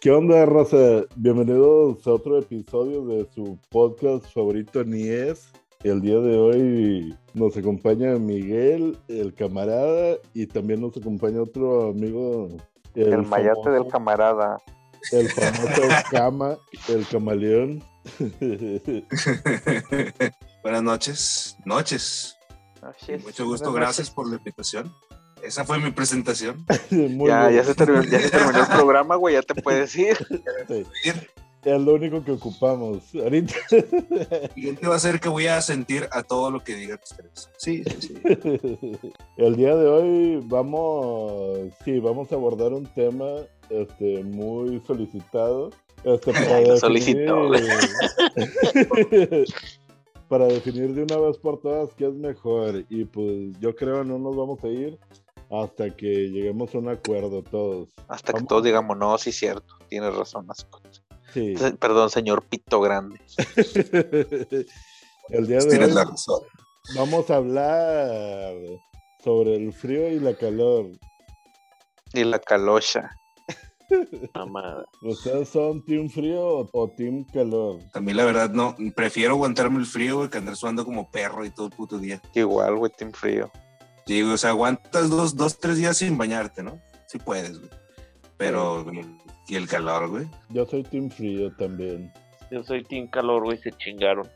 ¿Qué onda, raza? Bienvenidos a otro episodio de su podcast favorito, Nies. El día de hoy nos acompaña Miguel, el camarada, y también nos acompaña otro amigo. El, mayate del camarada. El famoso Cama, el camaleón. Buenas noches. Noches. Mucho gusto, gracias por la invitación. Esa fue mi presentación. ya, ya, se terminó, ya, se terminó, el programa, güey, ya te puedes ir. Es lo único que ocupamos ahorita. Y te va a hacer que voy a sentir a todo lo que digan ustedes. Sí, sí. El día de hoy vamos, sí, vamos a abordar un tema este, muy solicitado. Este, para, definir, para definir de una vez por todas qué es mejor. Y pues yo creo no nos vamos a ir hasta que lleguemos a un acuerdo todos. Hasta que todos digamos, no, sí, cierto, tienes razón, sí. Perdón, señor Pito Grande. el día de hoy vamos a hablar sobre el frío y la calor. Y la calocha. Amada. ¿Ustedes son team frío o, team calor? A mí la verdad no, prefiero aguantarme el frío, que andar sudando como perro y todo el puto día. Igual, güey, team frío. Sí, o sea, aguantas dos, dos, tres días sin bañarte, ¿no? Sí puedes, güey. Pero, ¿y el calor, güey? Yo soy team frío también. Yo soy team calor, güey, se chingaron.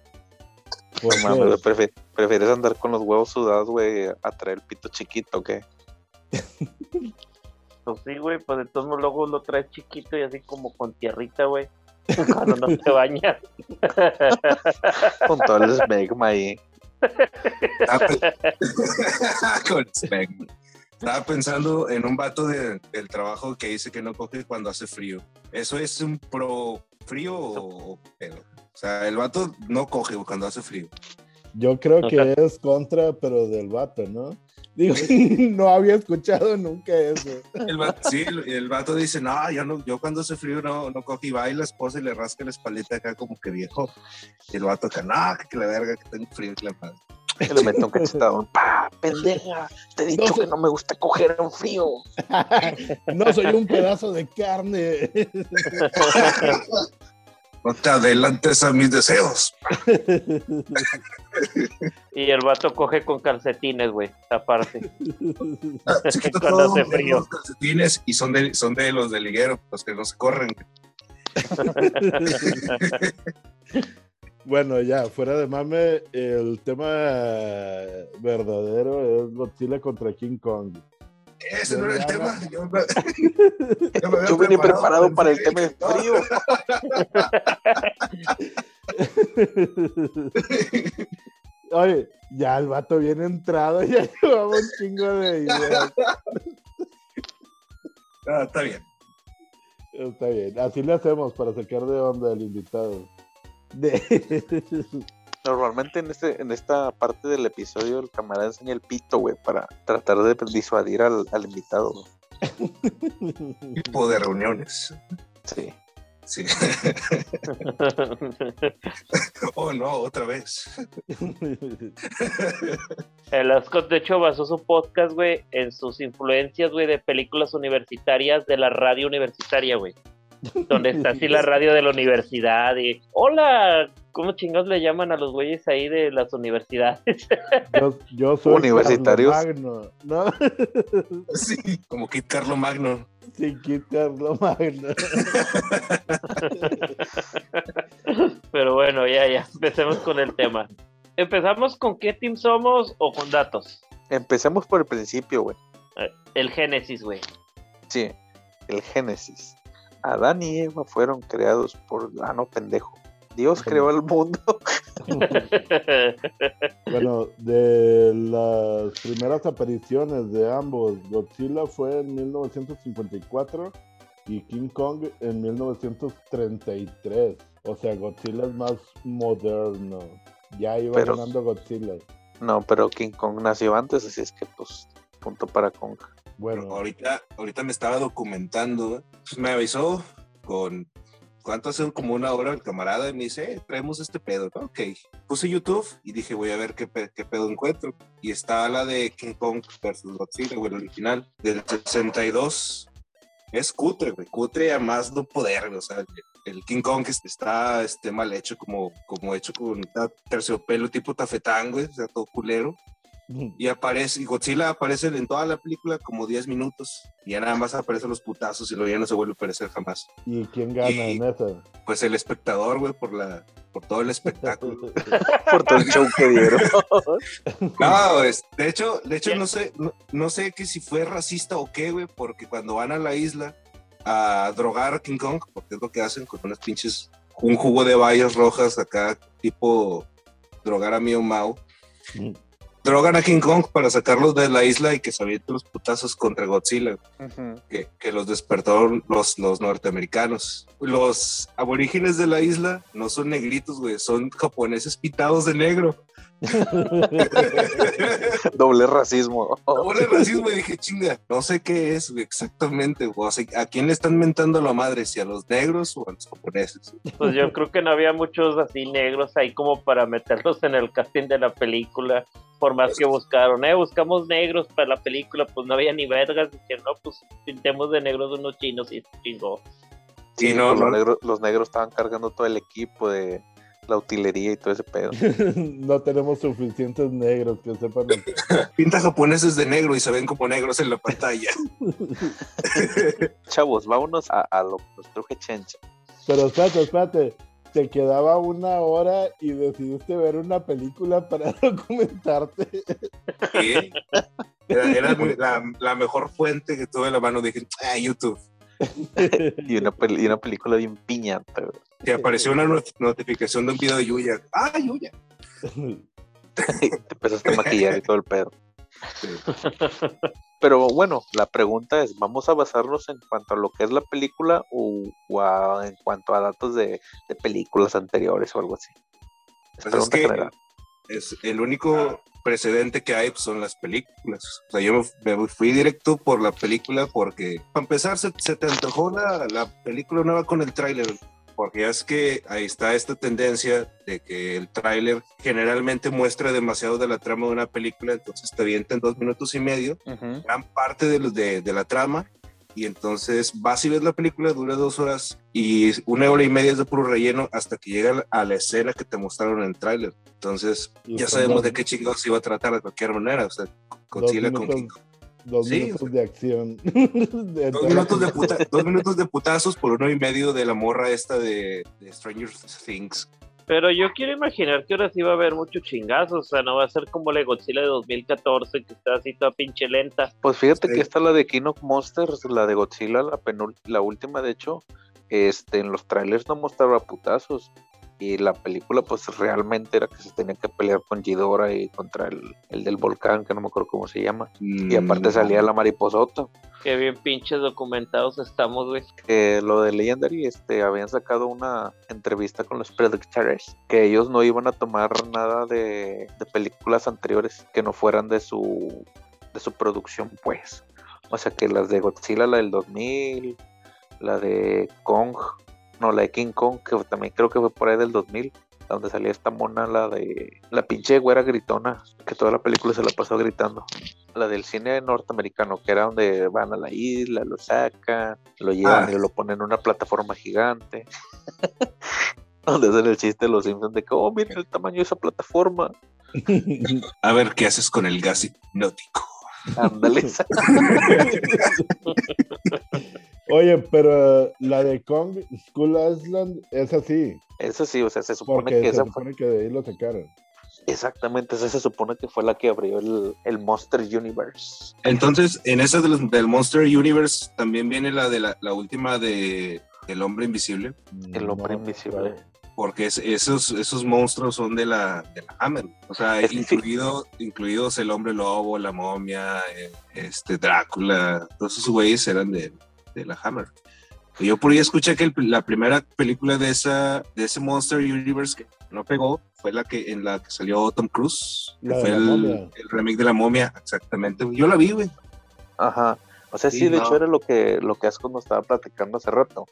Pues, ¿Prefieres andar con los huevos sudados, güey, a traer el pito chiquito o qué? pues sí, güey, pues entonces luego lo traes chiquito y así como con tierrita, güey. Cuando no te bañas. con todo el smegma ahí. Estaba pensando en un vato del trabajo que dice que no coge cuando hace frío. ¿Eso es un pro frío o pedo? O sea, el vato no coge cuando hace frío. Yo creo que es contra, pero del vato, ¿no? Digo, no había escuchado nunca eso. El vato, sí, el, vato dice, no, yo no, yo cuando hace frío no, no coge y va y la esposa y le rasca la espalda acá como que viejo. Y el vato acá, no, que la verga, que tengo frío, que la madre. le meto un cachetado. ¡Pa, pendeja! Te he dicho que no me gusta coger en frío. no soy un pedazo de carne. No te adelantes a mis deseos. y el vato coge con calcetines, güey, aparte. Ah, Cuando hace frío. calcetines y son de, son de los de liguero, los que no se corren. bueno, ya, fuera de mame, el tema verdadero es Godzilla contra King Kong. Ese no era el tema. Yo, yo, vine preparado para el tema de frío. Oye, ya el vato viene entrado, ya llevamos un chingo de ideas. Ah, está bien. Está bien. Así le hacemos para sacar de onda al invitado. De... Normalmente en, este, en esta parte del episodio el camarada enseña el pito, güey, para tratar de disuadir al, invitado. Tipo de reuniones. Sí. Sí. oh, no, otra vez. El Scott, de hecho, basó su podcast, güey, en sus influencias, güey, de películas universitarias de la radio universitaria, güey. Donde está así la radio de la universidad y hola, ¿cómo chingados le llaman a los güeyes ahí de las universidades? Yo, soy universitarios. Magno, ¿no? Sí, como Kit Carlo Magno. Sí, Kit Carlo Magno. Pero bueno, ya, ya, empecemos con el tema. ¿Empezamos con qué team somos o con datos? Empecemos por el principio, güey. El Génesis, güey. Sí, el Génesis. Adán y Eva fueron creados por ah no pendejo. Dios creó el mundo. bueno, de las primeras apariciones de ambos, Godzilla fue en 1954 y King Kong en 1933. O sea, Godzilla es más moderno. Ya iba ganando Godzilla. No, pero King Kong nació antes, así es que pues punto para Kong. Bueno, ahorita, ahorita me estaba documentando, pues me avisó con cuánto hace como una hora el camarada y me dice, eh, traemos este pedo. Ok, puse YouTube y dije, voy a ver qué, qué, pedo encuentro. Y está la de King Kong versus Godzilla, güey, el original, del 62. es cutre, güey, cutre a más no poder, güey, o sea, el King Kong está este, mal hecho, como, como hecho con terciopelo tipo tafetán, güey, o sea, todo culero. Y aparece, y Godzilla aparece en toda la película como 10 minutos. Y ya nada más aparecen los putazos y luego ya no se vuelve a aparecer jamás. ¿Y quién gana en esa? Pues el espectador, güey, por la, por todo el espectáculo. por todo el show que dieron. no, de hecho, de hecho no sé, no, sé que si fue racista o qué, güey, porque cuando van a la isla a drogar a King Kong, porque es lo que hacen con unas pinches, un jugo de bayas rojas acá, tipo drogar a Mio Mao drogan a King Kong para sacarlos de la isla y que se avienten los putazos contra Godzilla, que, que, los despertaron los, los norteamericanos. Los aborígenes de la isla no son negritos, güey, son japoneses pitados de negro. Doble racismo. Doble racismo y dije, chinga, no sé qué es exactamente. O sea, ¿A quién le están mentando la madre? ¿Si a los negros o a los japoneses? Pues yo creo que no había muchos así negros ahí como para meterlos en el casting de la película. Por más que buscaron, eh, buscamos negros para la película, pues no había ni vergas. Dijeron, no, pues pintemos de negros unos chinos y chingó. Sí, no, pues los, Negros, los negros estaban cargando todo el equipo de la utilería y todo ese pedo. no tenemos suficientes negros que sepan. Pinta japoneses de negro y se ven como negros en la pantalla. Chavos, vámonos a, a lo que chencha. Pero espérate, espérate. Te quedaba una hora y decidiste ver una película para documentarte. ¿Qué? Era, la, mejor fuente que tuve en la mano. Dije, ah, YouTube. y, una, y una película bien piñata. Te apareció una notificación de un video de Yuya. ¡Ah, Yuya! te empezaste a maquillar y todo el pedo. Pero bueno, la pregunta es, ¿vamos a basarnos en cuanto a lo que es la película o, en cuanto a datos de, películas anteriores o algo así? Es, pues es el único precedente que hay pues, son las películas. O sea, yo me, fui directo por la película porque, para empezar, se, te antojó la, la película nueva con el tráiler porque es que ahí está esta tendencia de que el tráiler generalmente muestra demasiado de la trama de una película, entonces te avienta en dos minutos y medio gran parte de, de, la trama y entonces vas y ves la película, dura dos horas y una hora y media es de puro relleno hasta que llega a la escena que te mostraron en el tráiler. Entonces ya sabemos de qué chingados iba a tratar de cualquier manera, o sea, Godzilla con King Dos minutos de acción. dos, minutos de putazos por uno y medio de la morra esta de, Stranger Things. Pero yo quiero imaginar que ahora sí va a haber muchos chingazos, o sea, no va a ser como la Godzilla de 2014, que está así toda pinche lenta. Pues fíjate que esta la de King of Monsters, la de Godzilla, la, la última de hecho, este, en los trailers no mostraba putazos y la película pues realmente era que se tenía que pelear con Gidora y contra el, del volcán, que no me acuerdo cómo se llama. y aparte mm. salía la mariposota. Qué bien pinches documentados estamos, güey. Que lo de Legendary, este, habían sacado una entrevista con los Predictors, que ellos no iban a tomar nada de, de películas anteriores que no fueran de su, de su producción, pues. O sea que las de Godzilla, la del 2000, la de Kong, no, la de King Kong, que también creo que fue por ahí del 2000, donde salía esta mona, la de la pinche güera gritona, que toda la película se la pasó gritando. La del cine norteamericano, que era donde van a la isla, lo sacan, lo llevan ah. y lo ponen en una plataforma gigante. donde hacen el chiste de los Simpsons de que, oh, miren el tamaño de esa plataforma. a ver qué haces con el gas hipnótico. Ándale. Oye, pero la de Kong School Island es así. Es así, o sea, se supone que se supone que de ahí lo sacaron. Exactamente, esa se supone que fue la que abrió el, Monster Universe. Entonces, en esa del, del Monster Universe también viene la de la, última de El Hombre Invisible. El Hombre Invisible. Porque esos, esos monstruos son de la, de la Hammer. O sea, incluido, incluidos el Hombre Lobo, la momia, eh, este Drácula, todos esos güeyes eran de, de la Hammer. yo por ahí escuché que la primera película de, esa, de ese Monster Universe que no pegó fue la que en la que salió Tom Cruise, que fue el, remake de la momia, exactamente. Yo la vi, güey. Ajá. O sea, sí, de hecho era lo que, lo que Asco nos estaba platicando hace rato.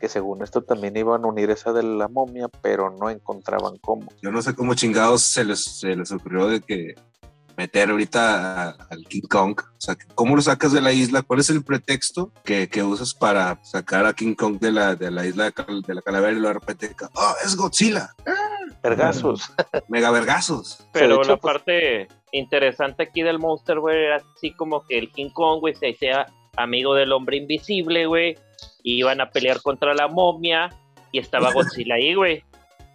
Que según esto también iban a unir esa de la momia, pero no encontraban cómo. Yo no sé cómo chingados se les, se les ocurrió de que meter ahorita a- al King Kong. O sea, ¿cómo lo sacas de la isla? ¿Cuál es el pretexto que, que usas para sacar a King Kong de la, de la isla de, Cal- de la calavera y lo de repente, oh, es Godzilla, Vergazos. mega vergazos. Pero la pues- parte interesante aquí del Monster, güey, era así como que el King Kong, güey, se sea amigo del hombre invisible, güey, y iban a pelear contra la momia, y estaba Godzilla ahí, güey.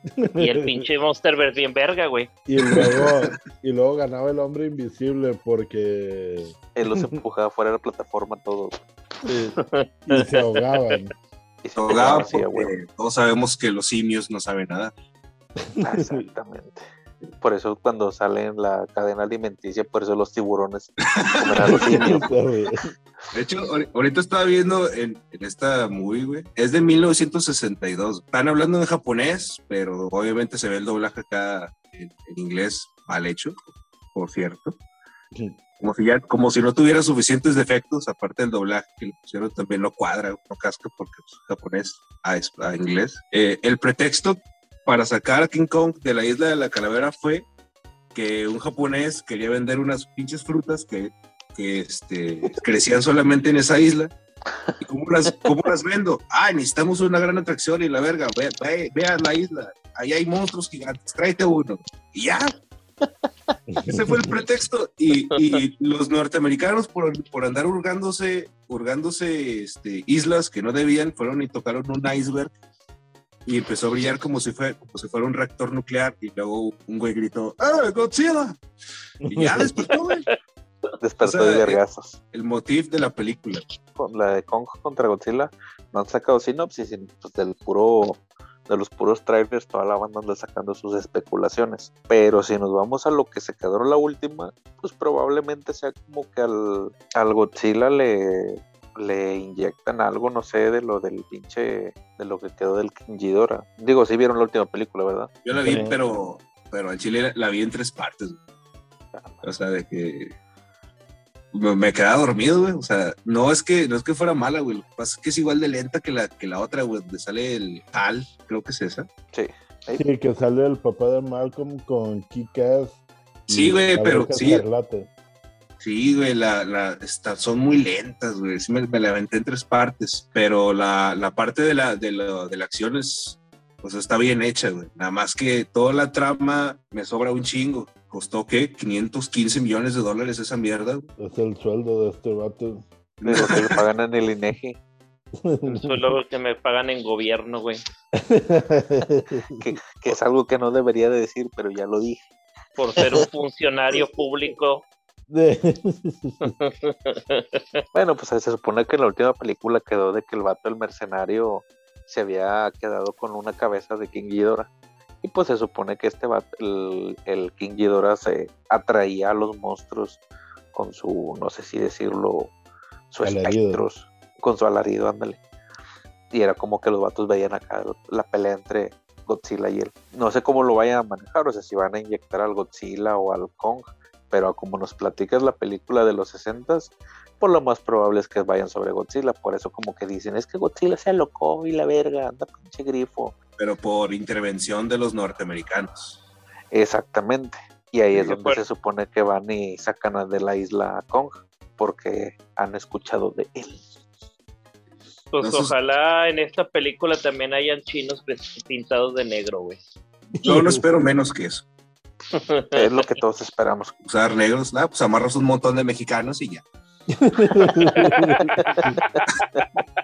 Y el pinche Monster ver bien verga, güey. Y luego, y luego ganaba el hombre invisible porque Él los empujaba fuera de la plataforma todos. eh, y se ahogaban. Y se Ahogado pegaban así, a porque todos sabemos que los simios no saben nada. Exactamente. Por eso cuando sale en la cadena alimenticia, por eso los tiburones comen a los simios. De hecho, ahori- ahorita estaba viendo en, en esta movie, güey. Es de 1962. Están hablando en japonés, pero obviamente se ve el doblaje acá en, en inglés mal hecho, por cierto. Como si, ya, como si no tuviera suficientes defectos, aparte del doblaje que le pusieron también no cuadra, no casca porque es japonés a, a inglés. Eh, el pretexto para sacar a King Kong de la isla de la calavera fue que un japonés quería vender unas pinches frutas que, que este, crecían solamente en esa isla. ¿Y cómo las, cómo las vendo? Ah, necesitamos una gran atracción y la verga, ve, ve, ve a la isla, ahí hay monstruos gigantes, tráete uno. Y ya, ese fue el pretexto. Y, y los norteamericanos, por, por andar hurgándose, hurgándose este, islas que no debían, fueron y tocaron un iceberg y empezó a brillar como si, fue, como si fuera un reactor nuclear. Y luego un güey gritó: ¡Ah, Godzilla! Y ya despertó, güey. Despertó O sea, de vergazos. El motif de la película. Con la de Kong contra Godzilla, no han sacado sinopsis, sino pues del puro, de los puros trailers, toda la banda anda sacando sus especulaciones. Pero si nos vamos a lo que se quedó la última, pues probablemente sea como que al, al Godzilla le, le inyectan algo, no sé, de lo del pinche, de lo que quedó del King Ghidorah. Digo, sí vieron la última película, ¿verdad? Yo la vi, Sí. pero, pero al chile la, la vi en tres partes. O sea, de que me, me quedaba dormido, güey. O sea, no es que no es que fuera mala, güey. Lo que pasa es que es igual de lenta que la, que la otra, güey, donde sale el Hal, creo que es esa. Sí. Sí, que sale el papá de Malcolm con Kikas. Sí, güey, pero sí. Sí, güey, la, la, está- son muy lentas, güey. Sí, me, me la aventé en tres partes, pero la, la parte de la, de, la, de la acción es, pues está bien hecha, güey. Nada más que toda la trama me sobra un chingo. Costó, ¿qué? 515 millones de dólares esa mierda. Es el sueldo de este vato. De lo que le pagan en el INEGI, Eso es lo que me pagan en gobierno, güey. que, que es algo que no debería de decir, pero ya lo dije. Por ser un funcionario público. Bueno, pues se supone que en la última película quedó de que el vato, el mercenario, se había quedado con una cabeza de King Ghidorah. Y pues se supone que este vato, el, el King Ghidorah se atraía a los monstruos con su, no sé si decirlo, su Alarido. espectros, con su alarido, ándale. Y era como que los vatos veían acá la pelea entre Godzilla y él. No sé cómo lo vayan a manejar, o sea, si van a inyectar al Godzilla o al Kong, pero como nos platicas la película de los 60 por lo más probable es que vayan sobre Godzilla. Por eso como que dicen, es que Godzilla se alocó y la verga, anda pinche grifo. Pero por intervención de los norteamericanos. Exactamente. Y ahí es De donde acuerdo. se supone que van y sacan a- de la isla a Kong, porque han escuchado de él. Pues Entonces- ojalá en esta película también hayan chinos pues, pintados de negro, güey. Yo no espero menos que eso. Es lo que todos esperamos. Usar negros, nada, pues amarras un montón de mexicanos y ya.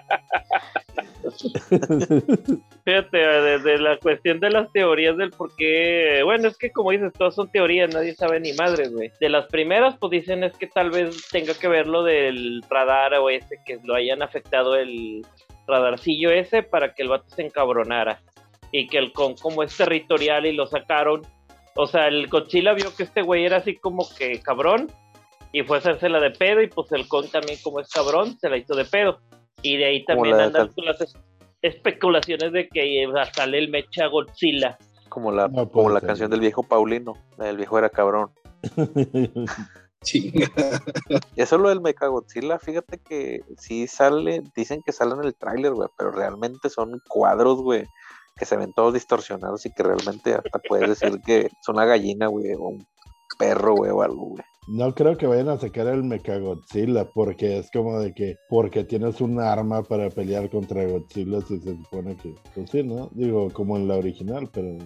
Fíjate, desde la cuestión de las teorías del por qué, bueno, es que como dices, todas son teorías, nadie sabe ni madres, güey. De las primeras, pues dicen es que tal vez tenga que ver lo del radar o ese, que lo hayan afectado el radarcillo ese para que el vato se encabronara. Y que el con como es territorial y lo sacaron. O sea, el Godzilla vio que este güey era así como que cabrón y fue a hacérsela de pedo y pues el con también como es cabrón se la hizo de pedo. Y de ahí también la andan con las es- especulaciones de que sale el mecha Godzilla. Como la, No puede como la canción del viejo Paulino. Del viejo era cabrón. Chinga. Eso lo del Mecha Godzilla, fíjate que sí sale, dicen que sale en el tráiler, güey, pero realmente son cuadros, güey, que se ven todos distorsionados y que realmente hasta puedes decir que es una gallina, güey, o un perro, güey, o algo, güey. No creo que vayan a sacar el Mechagodzilla porque es como de que porque tienes un arma para pelear contra Godzilla si se supone que pues sí, ¿no? Digo, como en la original, pero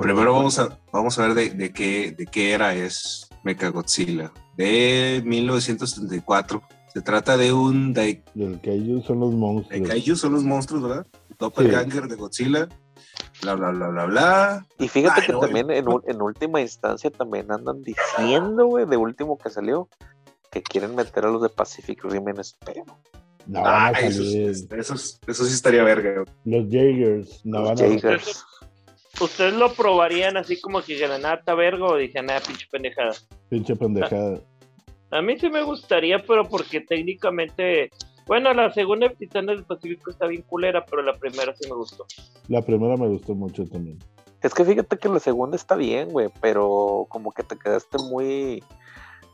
Primero vamos a, vamos a ver de, de qué, de qué era es Mechagodzilla. De 1934. Se trata de un Dai- el Kaiju son los monstruos. Kaiju, son los monstruos, ¿verdad? Doppelganger de Godzilla. Bla, bla, bla, bla, bla. Y fíjate Ay, que no, también en, última instancia también andan diciendo, güey, de último que salió, que quieren meter a los de Pacific Rim en. No a Ah, eso, eso, eso sí estaría verga. Los Jaegers no Los van a. ¿Ustedes lo probarían así como que granata verga o dije, nada, pinche pendejada? pinche pendejada. A mí sí me gustaría, pero porque técnicamente, bueno, la segunda de Titanes del Pacífico está bien culera, pero la primera sí me gustó. La primera me gustó mucho también. Es que fíjate que la segunda está bien, güey, pero como que te quedaste muy,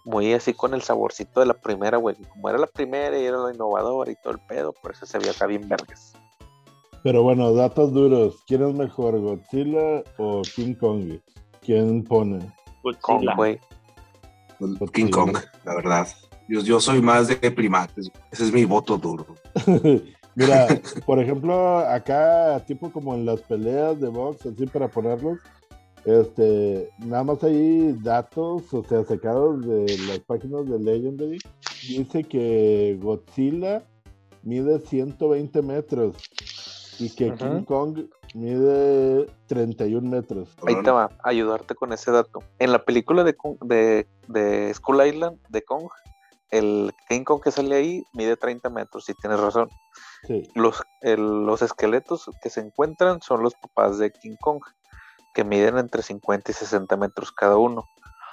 muy así con el saborcito de la primera, güey. Como era la primera y era lo innovador y todo el pedo, por eso se veía acá bien vergas. Pero bueno, datos duros. ¿Quién es mejor, Godzilla o King Kong? ¿Quién pone? Godzilla. güey. King Kong, la verdad. Yo, yo soy más de primates. Ese es mi voto duro. Mira, por ejemplo, acá, tipo como en las peleas de box, así para ponerlos, este, nada más hay datos, o sea, sacados de las páginas de Legendary. Dice que Godzilla mide 120 metros y que. King Kong mide 31 metros. Ahí te va, a ayudarte con ese dato. En la película de, Kong- de, de Skull Island, de Kong, el King Kong que sale ahí mide 30 metros, si tienes razón. Sí, Los, el- los esqueletos que se encuentran son los papás de King Kong, que miden entre 50 y 60 metros cada uno.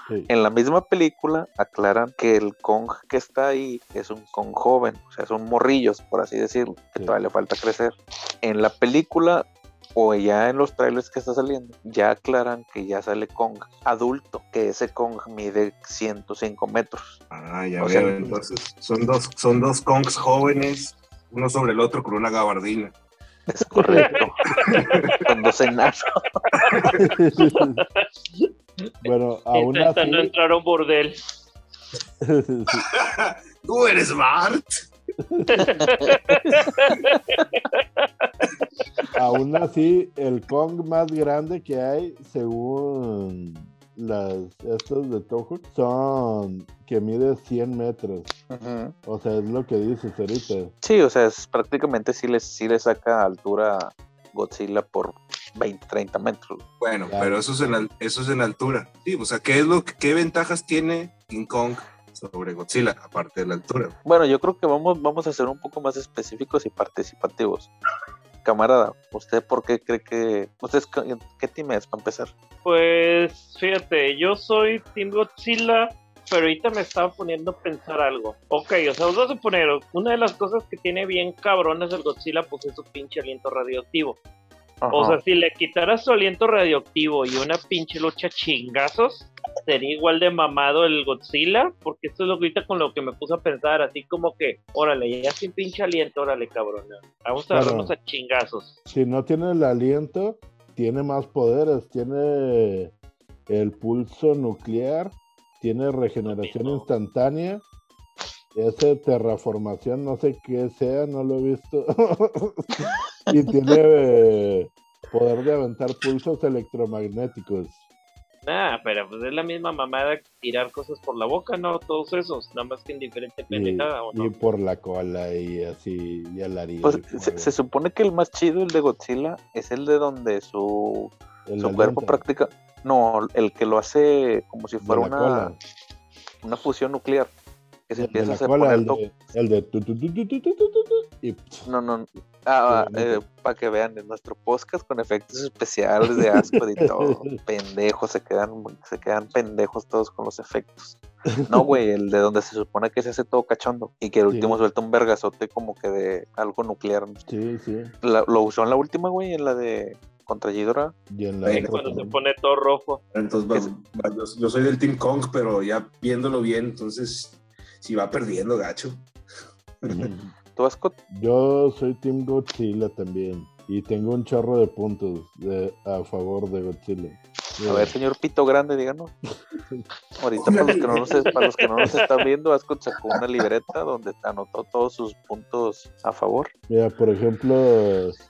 sí. En la misma película aclaran que el Kong que está ahí es un Kong joven, o sea, son morrillos, por así decirlo, que Sí. todavía le falta crecer. En la película o ya en los trailers que está saliendo, ya aclaran que ya sale Kong adulto, que ese Kong mide 105 metros. Ah, ya O veo. sea, Entonces, son dos, son dos Kongs jóvenes, uno sobre el otro con una gabardina. Es correcto. Con dos enanos. bueno, aún Intentando así, entrar a un bordel. Tú eres Bart. Aún así, el Kong más grande que hay, según las estos de Toho, son que mide 100 metros. O sea, es lo que dices ahorita. Sí, o sea, es, prácticamente sí le, sí le saca altura Godzilla por 20, 30 metros. Bueno, Claro. pero eso es, en, eso es en altura. Sí, o sea, ¿qué, es lo, ¿qué ventajas tiene King Kong sobre Godzilla, aparte de la altura? Bueno, yo creo que vamos, vamos a ser un poco más específicos y participativos. Camarada, ¿usted por qué cree que... ¿Usted es, qué- team es para empezar? Pues fíjate, yo soy Team Godzilla, pero ahorita me estaba poniendo a pensar algo. Ok, o sea, vamos a suponer, una de las cosas que tiene bien cabrones el Godzilla, pues es su pinche aliento radioactivo. O sea, si le quitaras su aliento radioactivo y una pinche lucha chingazos, sería igual de mamado el Godzilla, porque esto es lo que ahorita con lo que me puse a pensar, así como que, órale, ya sin pinche aliento, órale, cabrón. Vamos a Claro. darnos a chingazos. Si no tiene el aliento, tiene más poderes. Tiene el pulso nuclear, tiene regeneración instantánea. Ese terraformación, no sé qué sea, no lo he visto. y tiene eh, poder de aventar pulsos electromagnéticos. Ah, pero pues es la misma mamada que tirar cosas por la boca, ¿no? Todos esos, nada más que en diferente Y, pendejada, ¿o y no? por la cola y así, y el ariel. Pues, se, se supone que el más chido, el de Godzilla, es el de donde su, el su cuerpo práctica... No, el que lo hace como si fuera una, cola. una fusión nuclear. Que se El empieza a hacer cola, el to- de, el de tu, tu, tu, y No, no. Ah, Sí, bonito. para que vean, en nuestro podcast con efectos especiales de asco y todo. pendejos, se quedan, se quedan pendejos todos con los efectos. No, güey, el de donde se supone que se hace todo cachondo y que el Sí. último suelta un vergazote como que de algo nuclear. Sí, sí. La- lo usó en la última, güey, en la de contra Ghidorah. Y en la Sí, Cuando se pone todo rojo. Entonces, va- va- yo, yo soy del Team Kong, pero ya viéndolo bien, entonces, si va perdiendo, gacho. ¿Tú, Ascot? Yo soy Team Godzilla también. Y tengo un chorro de puntos de- a favor de Godzilla. A ver, señor Pito Grande, díganos. Ahorita para los que no nos, para los que no nos están viendo, Ascot sacó una libreta donde anotó todos sus puntos a favor. Mira, por ejemplo,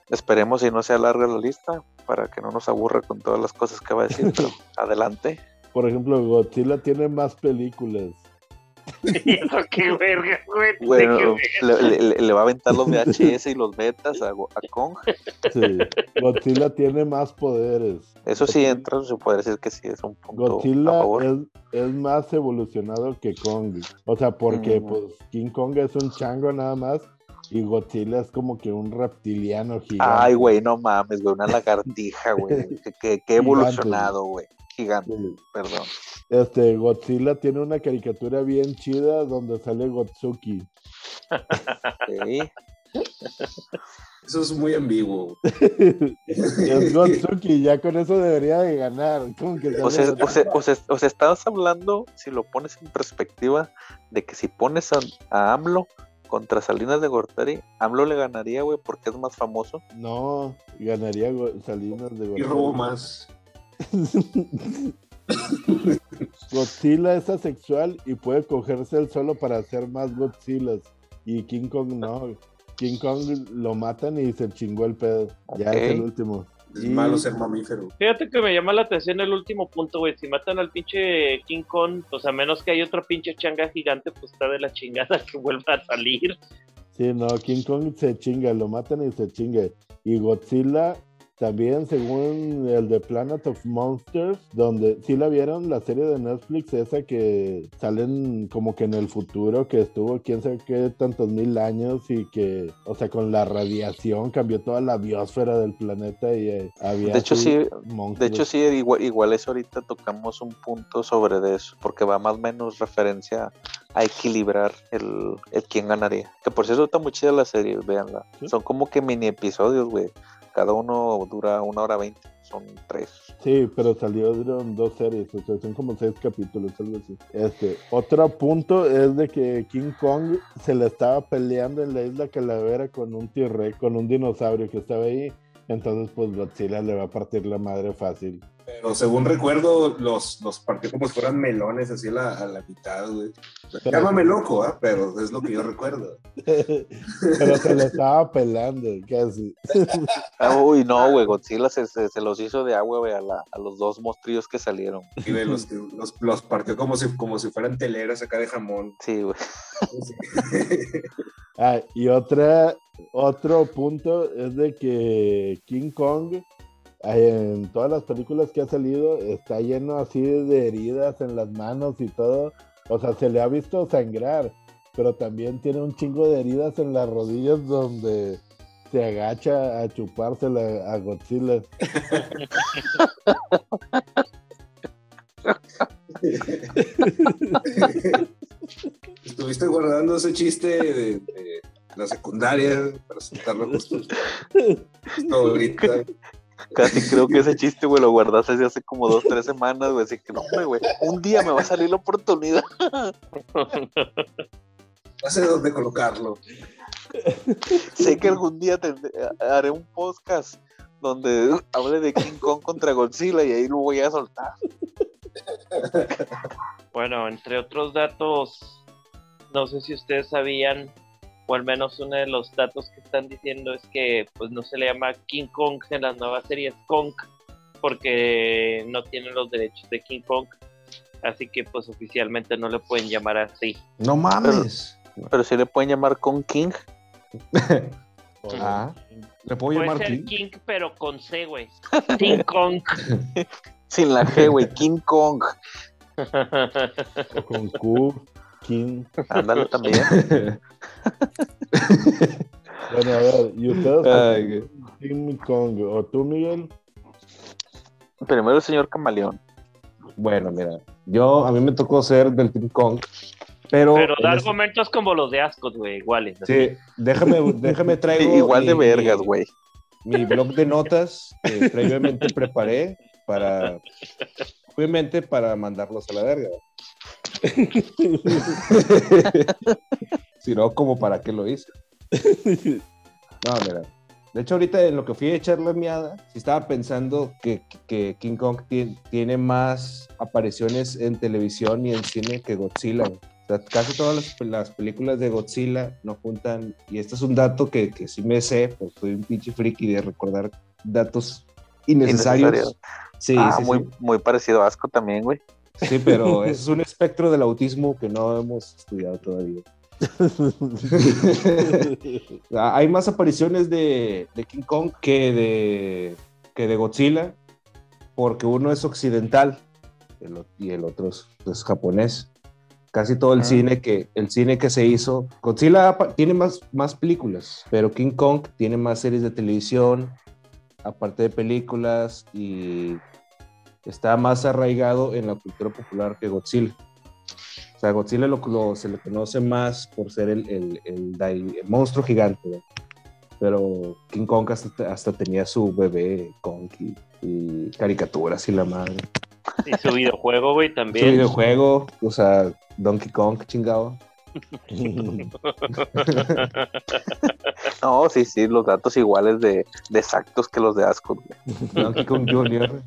Esperemos si no se alarga la lista para que no nos aburra con todas las cosas que va a decir. pero adelante. por ejemplo, Godzilla tiene más películas. ¿Y eso qué verga, güey? ¿De Bueno, le, le- le va a aventar los VHS y los betas a, Kong. Sí. Godzilla tiene más poderes. Eso sí entra, se puede decir que sí es un punto a Godzilla favor. es, es más evolucionado que Kong. O sea, porque Mm. pues King Kong es un chango nada más y Godzilla es como que un reptiliano gigante. Ay, güey, no mames, güey, una lagartija, güey. Que, que, que evolucionado, güey. Gigante, Sí. perdón. Este, Godzilla tiene una caricatura bien chida donde sale Gotsuki. Sí. Eso es muy ambiguo. es Gotsuki, ya con eso debería de ganar. Que O sea, o, sea, o, sea, o sea, estás hablando, si lo pones en perspectiva, de que si pones a, a AMLO contra Salinas de Gortari, AMLO le ganaría, güey, porque es más famoso. No, ganaría Salinas de Y Gortari. robo más. Godzilla es asexual y puede cogerse él solo para hacer más Godzillas. Y King Kong no. King Kong lo matan y se chingó el pedo. Ya es el último. Es Y- malo ser mamífero. Fíjate que me llama la atención el último punto, güey. Si matan al pinche King Kong, pues a menos que haya otro pinche changa gigante, pues está de la chingada que vuelva a salir. Sí, no, King Kong se chinga, lo matan y se chinga. Y Godzilla también, según el de Planet of Monsters, donde sí la vieron, la serie de Netflix, esa que salen como que en el futuro, que estuvo quién sabe qué tantos mil años y que, o sea, con la radiación cambió toda la biosfera del planeta y eh, había... De hecho, sí, De hecho, sí, igual, igual eso ahorita tocamos un punto sobre de eso, porque va más o menos referencia a equilibrar el, el quién ganaría. Que por cierto está muy chida la serie, véanla. Sí. Son como que mini episodios, güey. Cada uno dura una hora veinte, son tres. Sí, pero salieron dos series, o sea, son como seis capítulos, algo así. Este, otro punto es de que King Kong se le estaba peleando en la isla Calavera con un T-Rex, con un dinosaurio que estaba ahí. Entonces, pues Godzilla le va a partir la madre fácil. Pero según recuerdo, los, los partió como si fueran melones así a la, a la mitad, güey. Llámame loco, ¿ah? Pero es lo que yo recuerdo. pero se le estaba pelando, casi. Ah, Uy, no, güey, Godzilla se, se, se los hizo de agua, güey, a, la- a los dos monstruos que salieron. Y de los, los, los partió como si, como si fueran teleras acá de jamón. Sí, güey. Ah, y otra, otro punto es de que King Kong eh, en todas las películas que ha salido está lleno así de heridas en las manos y todo. O sea, se le ha visto sangrar, pero también tiene un chingo de heridas en las rodillas donde se agacha a chupársela a Godzilla. Estuviste guardando ese chiste de, de la secundaria para soltarlo justo, justo ahorita. Casi creo que ese chiste, güey, lo guardaste desde hace como dos, tres semanas, güey. Así que no, hombre, güey. Un día me va a salir la oportunidad. No sé dónde colocarlo. Sé que algún día tendré- haré un podcast donde hable de King Kong contra Godzilla y ahí lo voy a soltar. Bueno, entre otros datos, no sé si ustedes sabían, o al menos uno de los datos que están diciendo es que pues no se le llama King Kong en las nuevas series Kong, porque no tienen los derechos de King Kong, así que pues oficialmente no le pueden llamar así. No mames. Pero si le pueden llamar Kong King. Ah, ¿le puedo Puede llamar ser King? King, pero con C, güey. King Kong. Sin la G, güey. King Kong. O con Q, King. Ándale también. Bueno, a ver, ¿y ustedes? Ay. King Kong. ¿O tú, Miguel? Primero el señor Camaleón. Bueno, mira, yo a mí me tocó ser del King Kong, pero, pero da en ese- argumentos como los de Ascot, güey, iguales. sí, déjame, déjame traigo Igual de mi- vergas, güey. mi blog de notas que previamente preparé para, obviamente para mandarlos a la verga. Si no, como para qué lo hice. No, mira. De hecho, ahorita en lo que fui a echar la miada, sí estaba pensando que, que King Kong ti- tiene más apariciones en televisión y en cine que Godzilla. güey. O sea, casi todas las, las películas de Godzilla no juntan, y este es un dato que, que sí me sé, pues soy un pinche friki de recordar datos innecesarios. Innecesarios. Sí, ah, sí, muy, sí. muy parecido a Asco también, güey. Sí, pero es un espectro del autismo que no hemos estudiado todavía. Ah, Hay más apariciones de, de King Kong que de, que de Godzilla, porque uno es occidental el y el otro es, es japonés. Casi todo el Ah. cine que el cine que se hizo, Godzilla tiene más, más películas, pero King Kong tiene más series de televisión, aparte de películas y está más arraigado en la cultura popular que Godzilla. O sea, Godzilla lo, lo- se le conoce más por ser el, el- el monstruo gigante, ¿no? pero King Kong hasta, hasta tenía su bebé Kong y, y caricaturas y la madre. Y su videojuego, güey, Su también. videojuego, o sea, Donkey Kong, chingado. No, sí, sí, los datos iguales de, de exactos que los de Asco, güey. Donkey Kong Jr.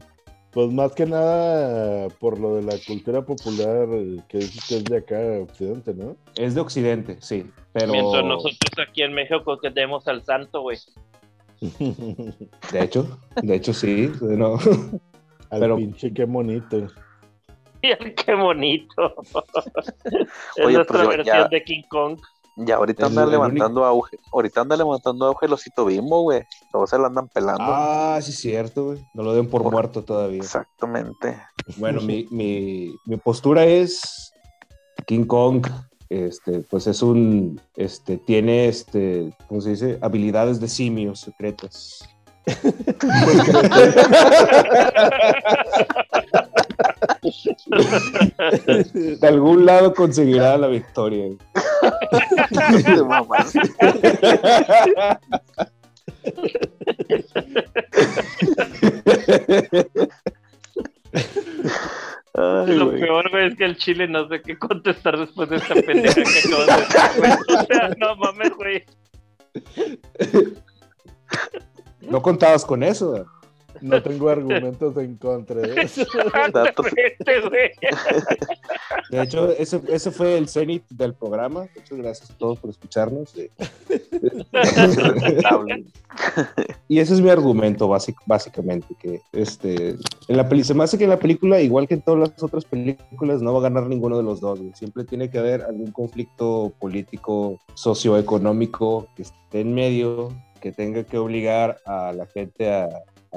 Pues más que nada por lo de la cultura popular eh, que es, que es de acá, Occidente, ¿no? Es de Occidente, sí, pero Mientras nosotros aquí en México que tenemos al santo, güey. de hecho, de hecho sí, no. Al Pero- pinche qué bonito. Qué bonito. es Oye, nuestra pues yo versión ya- de King Kong. Y ahorita anda levantando auge. Ahorita anda levantando auge el osito bimbo, güey. Todos se lo andan pelando. Ah, sí, cierto, güey. No lo den por Por- muerto todavía. Exactamente. Bueno, mi, mi, mi postura es King Kong, este, pues es un, este, tiene, este, ¿cómo se dice? Habilidades de simios secretas. De algún lado conseguirá la victoria. Ay, Lo peor, güey, es que el chile no sé qué contestar después de esta pendeja que acabas de decir, güey. O sea, no mames, güey. No contabas con eso. No tengo argumentos en contra de eso. Vete, güey. De hecho, ese, ese fue el cenit del programa. Muchas gracias a todos por escucharnos. Eh. Y ese es mi argumento, básic- básicamente, que este, en la peli se me hace que en la película, igual que en todas las otras películas, no va a ganar ninguno de los dos. Siempre tiene que haber algún conflicto político, socioeconómico que esté en medio, que tenga que obligar a la gente a,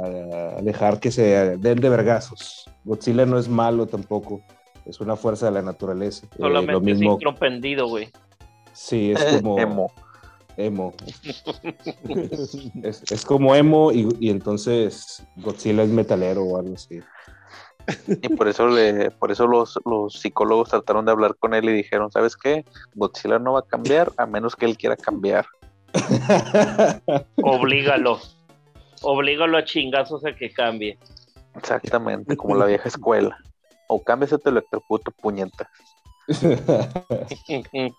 a dejar que se den de vergazos. Godzilla no es malo tampoco, es una fuerza de la naturaleza. Eh, Solamente lo mismo, es intropendido, güey. sí, es como Emo. emo. Es, es como emo y, y entonces Godzilla es metalero o algo así. Y por eso le, por eso los, los psicólogos trataron de hablar con él y dijeron, ¿sabes qué? Godzilla no va a cambiar a menos que él quiera cambiar. Oblígalo. Oblígalo a chingazos a que cambie. Exactamente, como la vieja escuela. O cámbiase te electrocuto, puñeta.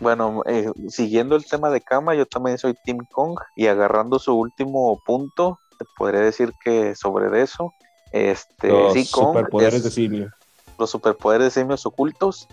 Bueno, eh, siguiendo el tema de Kama, yo también soy Team Kong y agarrando su último punto, te podría decir que sobre eso, este, Los sí, Kong superpoderes es de simio. los superpoderes de simios ocultos.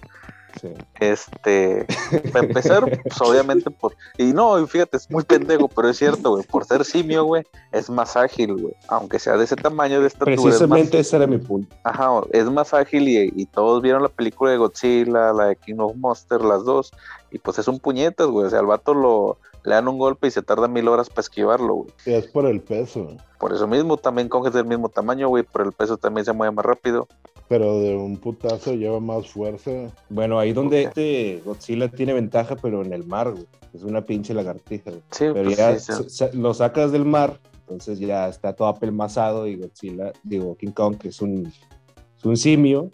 Sí. Este, para empezar, pues obviamente por. Y no, fíjate, es muy pendejo, pero es cierto, güey. Por ser simio, güey, es más ágil, güey. Aunque sea de ese tamaño de estatura. es más- Precisamente ese era mi punto. Ajá, es más ágil y, y todos vieron la película de Godzilla, la de King of Monsters, las dos, y pues es un puñetas, güey. O sea, al vato lo, le dan un golpe y se tarda mil horas para esquivarlo, güey. Es por el peso, Por eso mismo también Kong es del mismo tamaño, güey, pero el peso también se mueve más rápido. Pero de un putazo lleva más fuerza. Bueno, ahí donde este Godzilla tiene ventaja, pero en el mar, güey. Es una pinche lagartija, güey. Sí, Pero pues ya sí, lo sacas del mar, entonces ya está todo apelmazado y Godzilla, digo, King Kong, que es un, es un simio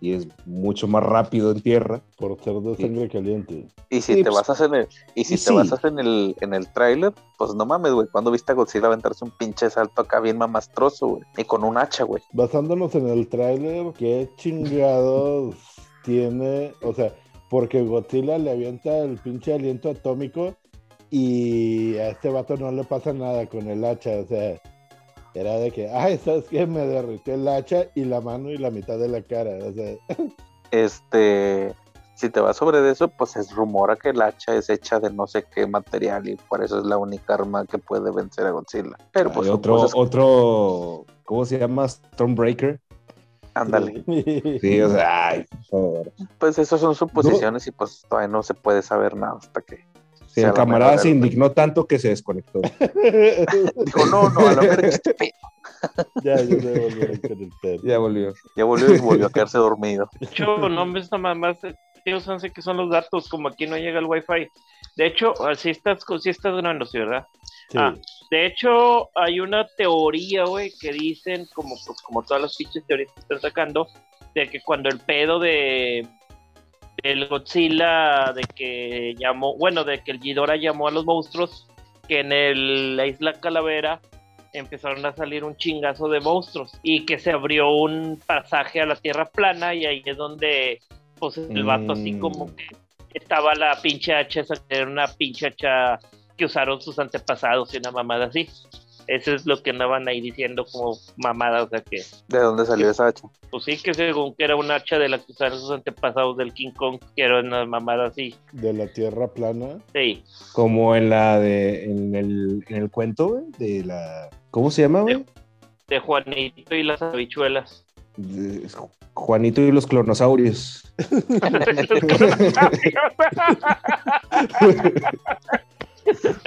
y es mucho más rápido en tierra. Por ser de sangre caliente. Y si Sí, te pues, basas en el, y si y te sí. basas en el, en el tráiler, pues no mames, güey. Cuando viste a Godzilla aventarse un pinche salto acá bien mamastroso, güey. Y con un hacha, güey. Basándonos en el tráiler, ¿qué chingados tiene? O sea, porque Godzilla le avienta el pinche aliento atómico y a este vato no le pasa nada con el hacha, o sea, era de que, ay, ¿sabes qué? Me derritió el hacha y la mano y la mitad de la cara, o sea, Este, si te vas sobre de eso, pues es rumora que el hacha es hecha de no sé qué material y por eso es la única arma que puede vencer a Godzilla. Pero pues Hay otro, otro, ¿cómo se llama? Stormbreaker. ándale. Sí, o sea, ay, por favor. Pues esas son suposiciones y pues todavía no se puede saber nada hasta que Sí, el la camarada mejor se indignó tanto que se desconectó. Dijo, no, no, a la verga este pedo. ya, ya volvió. Ya volvió. Ya volvió y volvió a quedarse dormido. De hecho, no me está más, más tío sé que son los datos, como aquí no llega el wifi. De hecho, si estás, sí estás grabando, sí, ¿verdad? Sí. Ah. De hecho, hay una teoría, güey, que dicen, como, pues, como todas las pinches teorías que están sacando, de que cuando el pedo de el Godzilla, de que llamó, bueno, de que el Ghidorah llamó a los monstruos, que en el, la isla Calavera empezaron a salir un chingazo de monstruos y que se abrió un pasaje a la tierra plana y ahí es donde pues el vato así Mm. como que estaba la pinche hacha, esa que era una pinche hacha que usaron sus antepasados y una mamada así. Eso es lo que andaban ahí diciendo como mamada, o sea que, ¿De dónde salió esa hacha? pues sí, que según que era una hacha de la que usaron sus antepasados del King Kong, que era una mamada así. De la tierra plana. Sí, Como en la de, en el, en el cuento, güey, de la, ¿cómo se llama, güey? de Juanito y las habichuelas. De Juanito y los clonosaurios.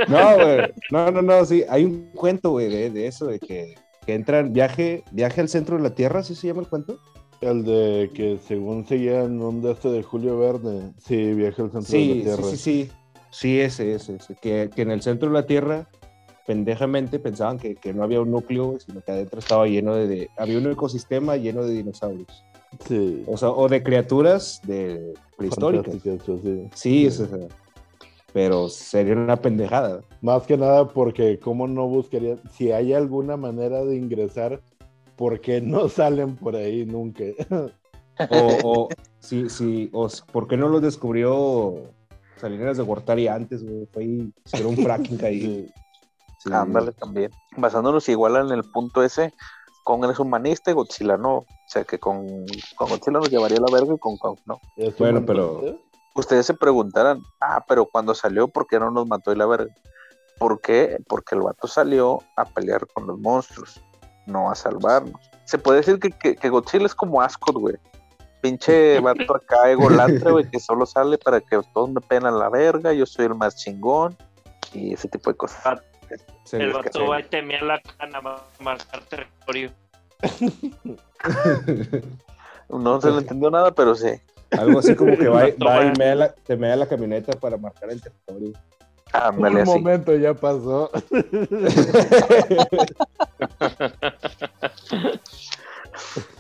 No, güey. No, no, no, sí. Hay un cuento, güey, de, de eso, de que, que entran, viaje, viaje al centro de la Tierra, ¿sí se llama el cuento? El de que según seguían un de este de Julio Verne. Sí, viaja al centro de Sí, la sí, tierra. sí, sí. Sí, ese, ese, ese. Que, que en el centro de la Tierra, pendejamente, pensaban que, que no había un núcleo, sino que adentro estaba lleno de, de- Había un ecosistema lleno de dinosaurios. Sí. O sea, o de criaturas de prehistóricas. Sí. Sí, es, o sea, pero sería una pendejada. Más que nada porque cómo no buscarían, si hay alguna manera de ingresar, ¿por qué no salen por ahí nunca? O, o sí, sí, o ¿por qué no lo descubrió Salinas de Gortari antes, güey? Fue ahí, hicieron un fracking ahí. Sí. Sí. Ándale también. Basándonos igual en el punto ese, Kong es humanista y Godzilla no. O sea que con, con Godzilla nos llevaría la verga y con Kong no. ¿Es Bueno, pero- montón? Ustedes se preguntarán, ah, pero cuando salió, ¿por qué no nos mató y la verga? ¿Por qué? Porque el vato salió a pelear con los monstruos, no a salvarnos. Se puede decir que, que, que Godzilla es como Ascot, güey. Pinche vato acá egolatra, güey, que solo sale para que todos me a la verga, yo soy el más chingón y ese tipo de cosas. Se El vato va y temía la cana a marcar territorio. No se le entendió nada, pero sí. Algo así como que va, va y mea la, te mea la camioneta para marcar el territorio. Ándale Un así. momento ya pasó.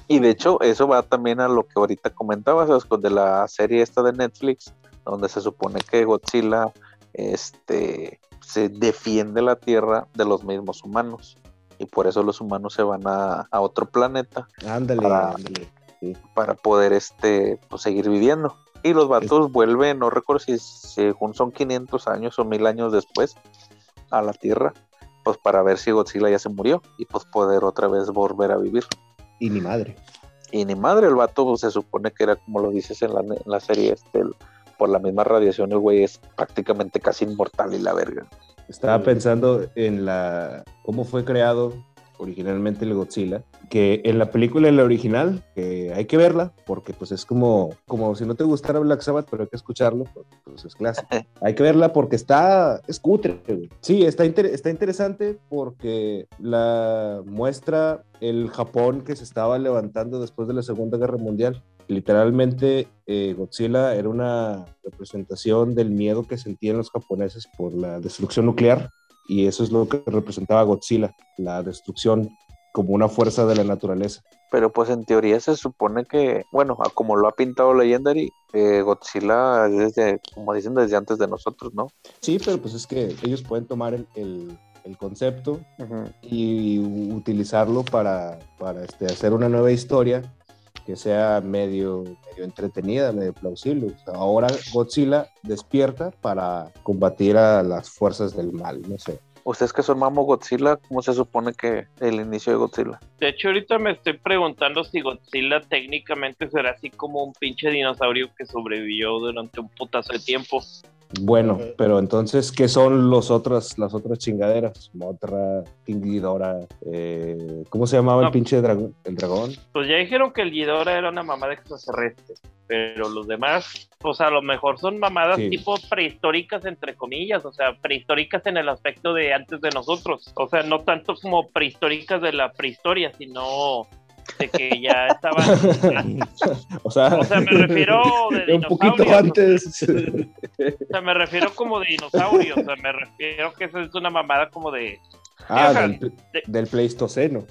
Y de hecho, eso va también a lo que ahorita comentabas, de la serie esta de Netflix, donde se supone que Godzilla este, se defiende la Tierra de los mismos humanos. Y por eso los humanos se van a, a otro planeta ándale, Para- ándale. Para poder este, pues, seguir viviendo. Y los vatos vuelven, no recuerdo si según son 500 años o 1000 años después, a la Tierra, pues para ver si Godzilla ya se murió y pues poder otra vez volver a vivir. Y mi madre. Y ni madre, el vato pues, se supone que era como lo dices en la, en la serie, este, el- por la misma radiación, el güey es prácticamente casi inmortal y la verga. Estaba pensando en la cómo fue creado originalmente el Godzilla, que en la película en la original, que hay que verla, porque pues es como, como si no te gustara Black Sabbath, pero hay que escucharlo, pues es clásico. hay que verla porque está, es cutre, güey. Sí, está, inter- está interesante porque la muestra el Japón que se estaba levantando después de la Segunda Guerra Mundial. Literalmente, eh, Godzilla era una representación del miedo que sentían los japoneses por la destrucción nuclear y eso es lo que representaba Godzilla, la destrucción como una fuerza de la naturaleza. Pero pues en teoría se supone que, bueno, como lo ha pintado Legendary, eh, Godzilla es desde, como dicen, desde antes de nosotros, ¿no? Sí, pero pues es que ellos pueden tomar el, el- el concepto y utilizarlo para, para este, hacer una nueva historia que sea medio, medio entretenida, medio plausible. O sea, ahora Godzilla despierta para combatir a las fuerzas del mal, no sé. Ustedes que son Mamo Godzilla, ¿cómo se supone que el inicio de Godzilla? De hecho, ahorita me estoy preguntando si Godzilla técnicamente será así como un pinche dinosaurio que sobrevivió durante un putazo de tiempo. Bueno, pero entonces, ¿qué son los otras, las otras chingaderas? Motra, King Ghidorah, eh, ¿cómo se llamaba el pinche dragón? ¿El dragón? Pues ya dijeron que el Ghidorah era una mamada extraterrestre, pero los demás, pues a lo mejor son mamadas Sí. tipo prehistóricas, entre comillas, o sea, prehistóricas en el aspecto de antes de nosotros. O sea, no tanto como prehistóricas de la prehistoria, sino de que ya estaban... O sea, O sea, me refiero de un poquito dinosaurios. antes. O sea, me refiero como de dinosaurios, o sea, me refiero que eso es una mamada como de... ah, del, del Pleistoceno,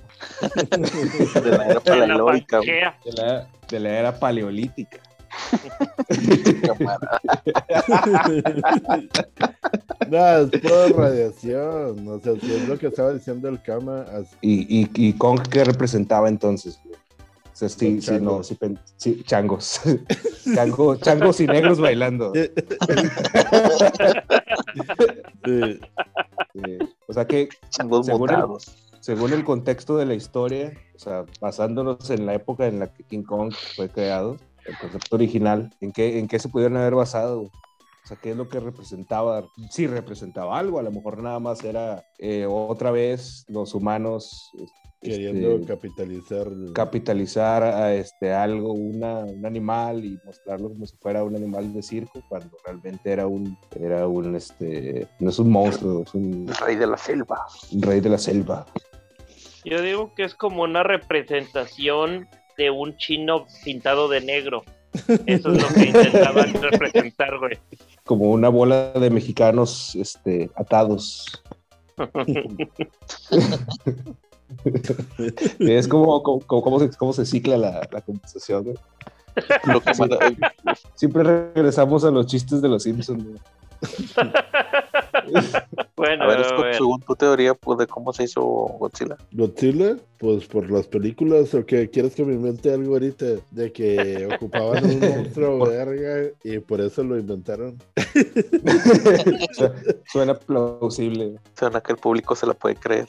De la era de. Pangea. de la, de la era paleolítica. No, es toda radiación. O sea, si es lo que estaba diciendo el Kama. as- ¿Y, y, y Kong qué representaba entonces? O sea, sí, no, changos. sí, pen- sí, changos. Chango- changos y negros bailando. Sí, Sí. O sea que Changos Según el- según el contexto de la historia, o sea, basándonos en la época en la que King Kong fue creado, el concepto original, ¿en qué, en qué se pudieron haber basado? O sea, ¿qué es lo que representaba? Sí representaba algo, a lo mejor nada más era eh, otra vez los humanos este, queriendo capitalizar. capitalizar a este algo, una, un animal y mostrarlo como si fuera un animal de circo, cuando realmente era un, era un, este, no es un monstruo, es un rey de la selva. rey de la selva. Yo digo que es como una representación de un chino pintado de negro. Eso es lo que intentaban representar, güey. como una bola de mexicanos este, atados. es como, como, como- cómo se, cómo se cicla la, la conversación. güey. Lo que manda- Siempre regresamos a los chistes de los Simpsons. güey. Bueno, A ver, Scott, bueno. según tu teoría, pues, de cómo se hizo Godzilla. Godzilla, pues por las películas, o que quieres que me invente algo ahorita de que ocupaban un monstruo verga y por eso lo inventaron. Su- Suena plausible. Suena que el público se la puede creer.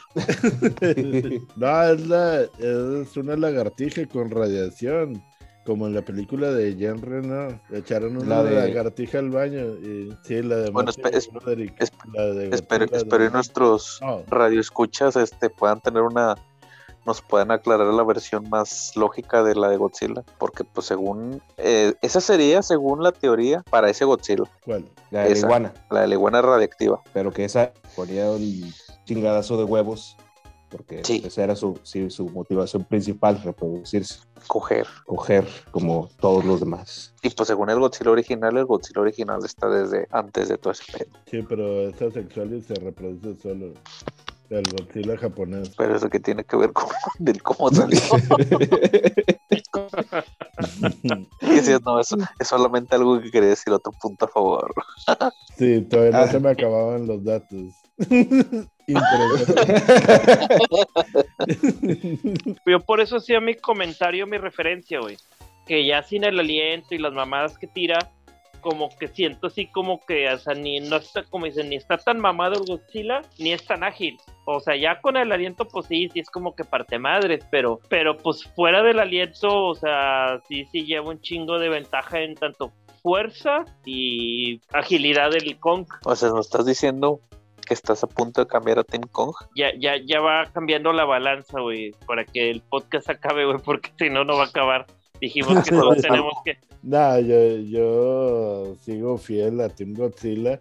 no, es la es una lagartija con radiación. Como en la película de Jean Reno, le echaron una La de- lagartija al baño. Y, sí, la de Bueno, espe- es- Broderick, es- la de Espero, Godzilla espero y de- nuestros No, radioescuchas este, puedan tener una nos puedan aclarar la versión más lógica de la de Godzilla, porque pues según eh, esa sería según la teoría para ese Godzilla, ¿cuál? La de la iguana, la de la iguana radiactiva. pero que esa ponía un chingadazo de huevos, porque Sí. esa era su, sí, su motivación principal, reproducirse, Coger. coger como todos los demás. Y pues según el Godzilla original, el Godzilla original está desde antes de todo ese pedo. Sí, pero es asexual y se reproduce solo. El Godzilla japonés. Pero eso que tiene que ver con del cómo salió. Y decías, no, eso es solamente algo que quería decir otro punto a favor. Sí, todavía no Ah. se me acababan los datos. Yo por eso hacía mi comentario, mi referencia, güey. Que ya sin el aliento y las mamadas que tira, como que siento así como que, o sea, ni, no está, como dicen, ni está tan mamado el Godzilla, ni es tan ágil. O sea, ya con el aliento, pues sí, sí es como que parte madres, pero, pero pues fuera del aliento, o sea, sí, sí lleva un chingo de ventaja en tanto fuerza y agilidad del Kong. O sea, nos estás diciendo que estás a punto de cambiar a Team Kong. Ya, ya, ya va cambiando la balanza, güey, para que el podcast acabe, güey, porque si no, no va a acabar. Dijimos que solo tenemos que, Nah, yo, yo sigo fiel a Team Godzilla.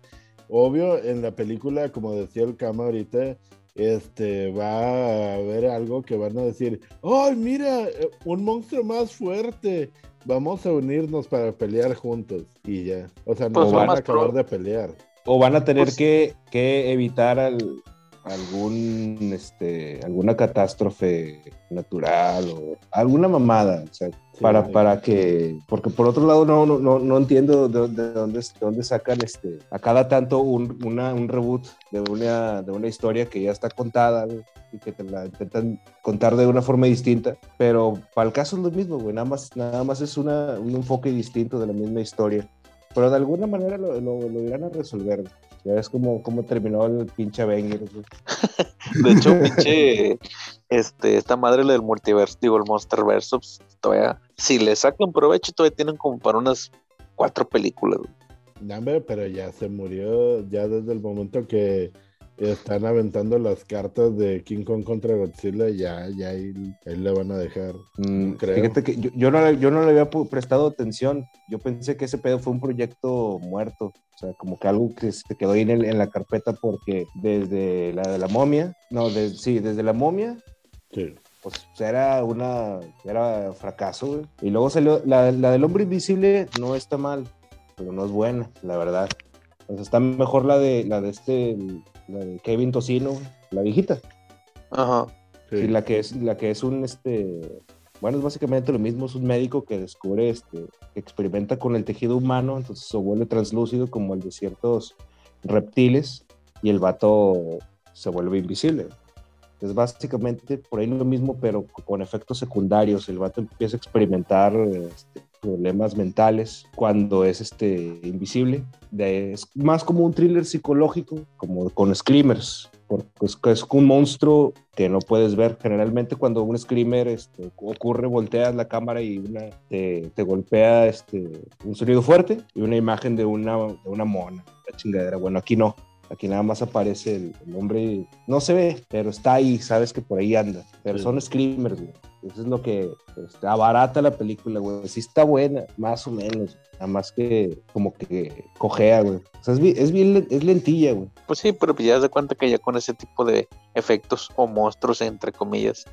Obvio, en la película, como decía el Kama ahorita, este, va a haber algo que van a decir, ¡ay, mira! eh, Un monstruo más fuerte. Vamos a unirnos para pelear juntos. Y ya. O sea, no Pues van a acabar pro- de pelear. O van a tener Pues- que, que evitar al, algún, este, alguna catástrofe natural o alguna mamada, o sea, para, para que, porque por otro lado no, no, no entiendo de, dónde, de dónde sacan este, a cada tanto un, una, un reboot de una, de una historia que ya está contada y que te la intentan contar de una forma distinta, pero para el caso es lo mismo, güey, nada más, nada más es una, un enfoque distinto de la misma historia, pero de alguna manera lo, lo, lo irán a resolver. Ya ves cómo, cómo terminó el pinche Avengers. de hecho, pinche, este, esta madre del multiverso, digo, el Monsterverse, pues, todavía, si le sacan provecho, todavía tienen como para unas cuatro películas. No, pero ya se murió, ya desde el momento que están aventando las cartas de King Kong contra Godzilla, ya, ya ahí, le van a dejar. Mm, fíjate que yo, no, yo no le había prestado atención. Yo pensé que ese pedo fue un proyecto muerto. O sea, como que algo que se quedó ahí en, la carpeta porque desde la de la momia, no, sí, desde la momia. Pues era una, era fracaso, Y luego salió, la, la del hombre invisible no está mal, pero no es buena, la verdad. O sea, está mejor la de, la de este, la de Kevin Tocino, la viejita. Ajá. Sí. la que es, la que es un, este, bueno, es básicamente lo mismo, es un médico que descubre, este, que experimenta con el tejido humano, entonces se vuelve translúcido como el de ciertos reptiles y el vato se vuelve invisible. Es básicamente por ahí lo mismo, pero con efectos secundarios. El vato empieza a experimentar este, problemas mentales cuando es este, invisible. es más como un thriller psicológico, como con screamers, porque es, un monstruo que no puedes ver. Generalmente cuando un screamer este, ocurre, volteas la cámara y una, te, golpea este, un sonido fuerte y una imagen de una, de una mona, la chingadera. Bueno, aquí no. Aquí nada más aparece el, hombre, no se ve, pero está ahí, sabes que por ahí anda. Pero son screamers, güey. Eso es lo que está barata la película, güey. Sí está buena, más o menos. Nada más que como que cojea, güey. O sea, es, bien, es lentilla, güey. Pues sí, pero ya das cuenta que ya con ese tipo de efectos o monstruos, entre comillas,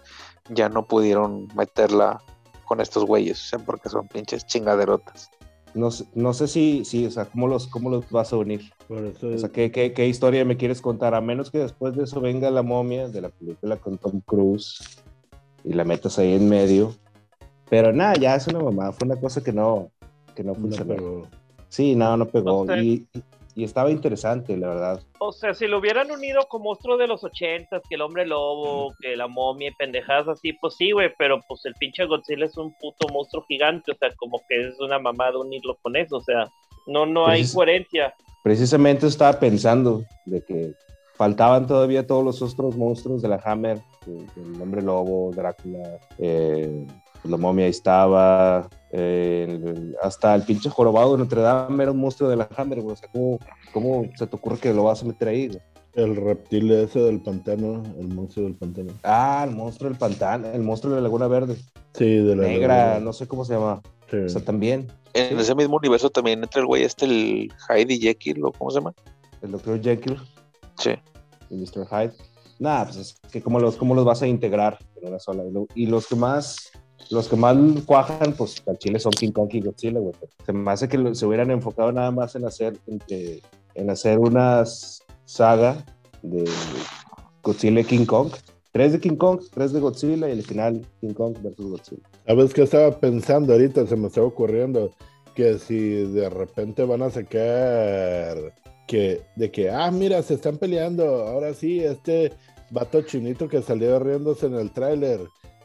ya no pudieron meterla con estos güeyes, o sea, porque son pinches chingaderotas. No, no sé si, si, o sea, ¿cómo los, cómo los vas a unir? O sea, ¿qué, ¿qué, qué, historia me quieres contar? A menos que después de eso venga la momia de la película con Tom Cruise y la metas ahí en medio. Pero nada, ya es una mamá, fue una cosa que no, que no funcionó. sí, no, no pegó. y, y estaba interesante, la verdad. O sea, si lo hubieran unido con monstruo de los ochentas, que el hombre lobo, que la momia y pendejadas así, pues sí, güey, pero pues el pinche Godzilla es un puto monstruo gigante, o sea, como que es una mamada unirlo con eso, o sea, no, no hay coherencia. Precisamente estaba pensando de que faltaban todavía todos los otros monstruos de la Hammer, el hombre lobo, Drácula, eh, la momia estaba, eh, hasta el pinche jorobado de Notre Dame era un monstruo de la Hammer, güey. O sea, ¿cómo, se te ocurre que lo vas a meter ahí, El reptil ese del pantano, el monstruo del pantano. Ah, el monstruo del pantano, el monstruo de la Laguna Verde. Sí, de la Negra, no sé cómo se llama. O sea, también. En ese mismo universo también entra el güey este, el Heidi Jekyll, ¿o cómo se llama? El doctor Jekyll. Sí. Y Mr. Hyde. Nada, pues es que cómo los, cómo los vas a integrar en una sola. Y los que más los que más cuajan, pues al chile son King Kong y Godzilla, güey. Se me hace que se hubieran enfocado nada más en hacer, en, en hacer una saga de Godzilla y King Kong. Tres de King Kong, tres de Godzilla y el final King Kong versus Godzilla. ¿Sabes qué estaba pensando ahorita? Se me estaba ocurriendo que si de repente van a sacar que de que, ah, mira, se están peleando, ahora sí, este vato chinito que salió riéndose en el tráiler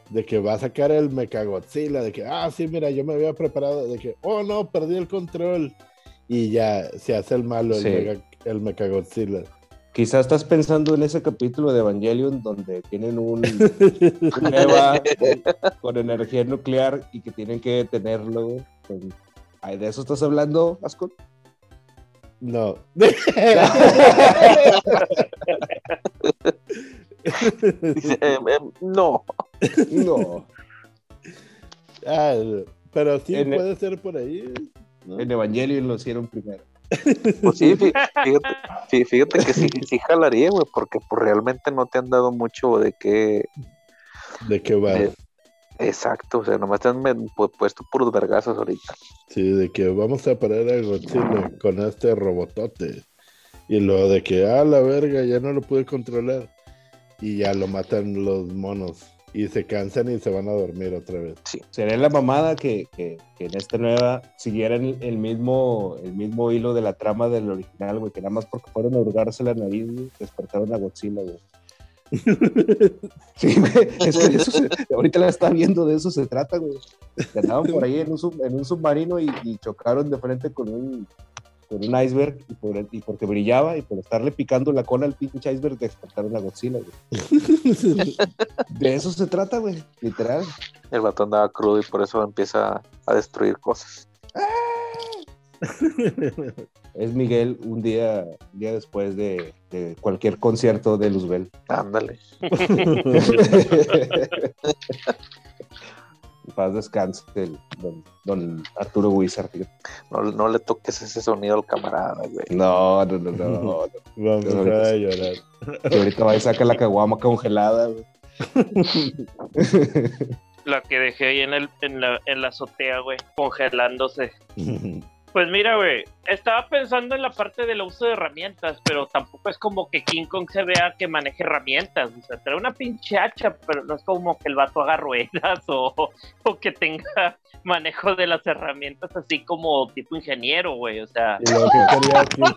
de que va a sacar el Mechagodzilla, de que, ah, sí, mira, yo me había preparado, de que, oh no, perdí el control. Y ya se hace el malo el, Mechagodzilla. Quizás estás pensando en ese capítulo de Evangelion donde tienen un, Eva con, energía nuclear y que tienen que detenerlo. ¿De eso estás hablando, Ascon? No. Em, em, no. No. Ah, pero sí puede ser por ahí. En Evangelion lo hicieron primero. Pues sí, fíjate, fíjate que sí, sí jalaría, güey, porque pues realmente no te han dado mucho de qué. De qué va. Exacto, o sea, nomás te han puesto puros vergazos ahorita. Sí, de que vamos a parar a Godzilla con este robotote. Y lo de que, ah, la verga, ya no lo pude controlar. y ya lo matan los monos. Y se cansan y se van a dormir otra vez. Sería la mamada que, que- que en esta nueva siguieran el, el mismo, el mismo hilo de la trama del original, güey, que nada más porque fueron a hurgarse la nariz, güey, despertaron a Godzilla, güey. Sí, güey, es que de eso se- ahorita la está viendo, de eso se trata, güey. Que Andaban por ahí en un, sub- en un submarino y, y chocaron de frente con un, con un iceberg y, por, el- y porque brillaba y por estarle picando la cola al pinche iceberg despertaron a Godzilla, güey. De eso se trata, güey, literal. El vato andaba crudo y por eso empieza a destruir cosas. Es Miguel un día, un día después de, de cualquier concierto de Luzbel. Ándale. Paz descanse el don, don Arturo Wizard. No, no le toques ese sonido al camarada, güey. No, no, no, no. no. Vamos Ahorita a sí. llorar. Que ahorita va y saca la caguama congelada, güey. La que dejé ahí en, el, en, la, en la azotea, güey, congelándose. Pues mira, güey, estaba pensando en la parte del uso de herramientas, pero tampoco es como que King Kong se vea que maneje herramientas. O sea, trae una pinche hacha, pero no es como que el vato haga ruedas o, o que tenga manejo de las herramientas así como tipo ingeniero, güey. O sea, que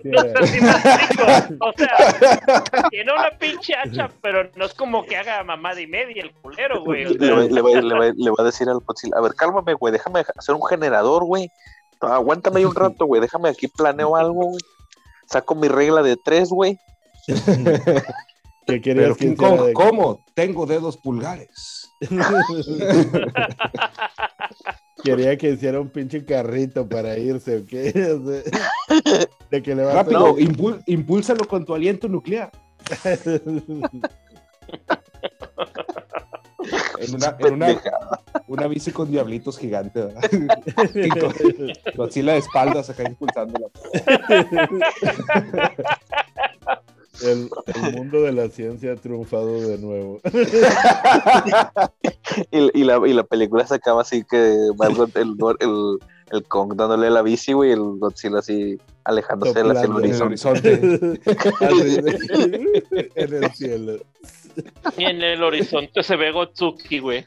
quería si explico. O sea, tiene una pinche hacha, pero no es como que haga mamada y media el culero, güey. O Le, sea, va- le va, le va- le va a decir al Godzilla, a ver, cálmame, güey, déjame hacer un generador, güey. Aguántame ahí un rato, güey, déjame aquí planeo algo, güey. Saco mi regla de tres, güey. ¿Qué querías Pero de- ¿cómo? Tengo dedos pulgares. Quería que hiciera un pinche carrito para irse, ¿o qué? O sea, de que le va a Rápido, impul- impúlsalo con tu aliento nuclear. En una, en una, una bici con diablitos gigantes, ¿verdad? Godzilla de espaldas acá impulsándola. El, el mundo de la ciencia ha triunfado de nuevo. Y, y la, y la película se acaba así que el, el, el, Kong dándole la bici, güey, y el Godzilla así alejándose hacia el Soplando. En el horizonte. en el cielo, y en el horizonte se ve Gotsuki, güey.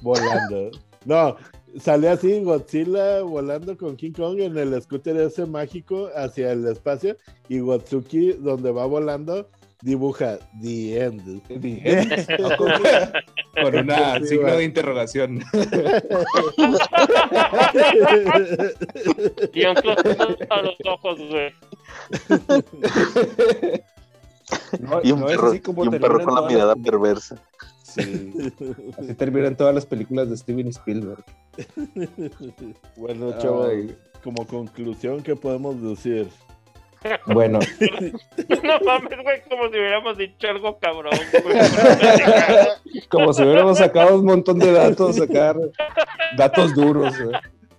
volando. No, sale así Godzilla volando con King Kong en el scooter ese mágico hacia el espacio y Gotsuki donde va volando dibuja The End. Con, con una Sí, signo va. de interrogación. Y a los ojos, güey. No, Y un no es perro, así como y un perro con la mirada las- perversa. Sí, así terminan todas las películas de Steven Spielberg. Bueno, chavos, Ay, como conclusión, ¿qué podemos decir? Bueno, No mames, güey, como si hubiéramos dicho algo cabrón, güey. como si hubiéramos sacado un montón de datos, sacar datos duros.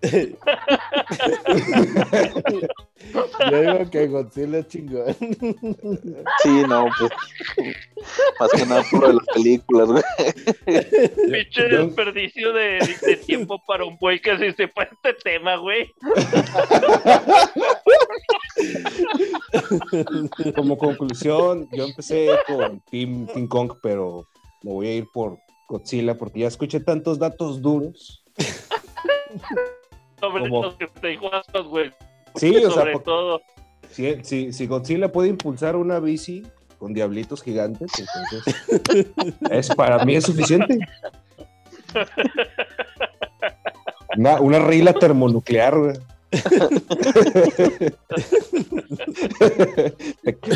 ¿eh? Yo digo que Godzilla es chingón. Sí, no, pues. Más que nada por las películas, güey. Pinche Yo- desperdicio de, de tiempo para un güey que se sepa este tema, güey. Como conclusión, yo empecé con Team King Kong, pero me voy a ir por Godzilla porque ya escuché tantos datos duros. Sobre los que te dijo güey. Sí, o sea, Sobre todo. si, si, si Godzilla puede impulsar una bici con diablitos gigantes, entonces es, para mí es suficiente. Una, una regla termonuclear, güey.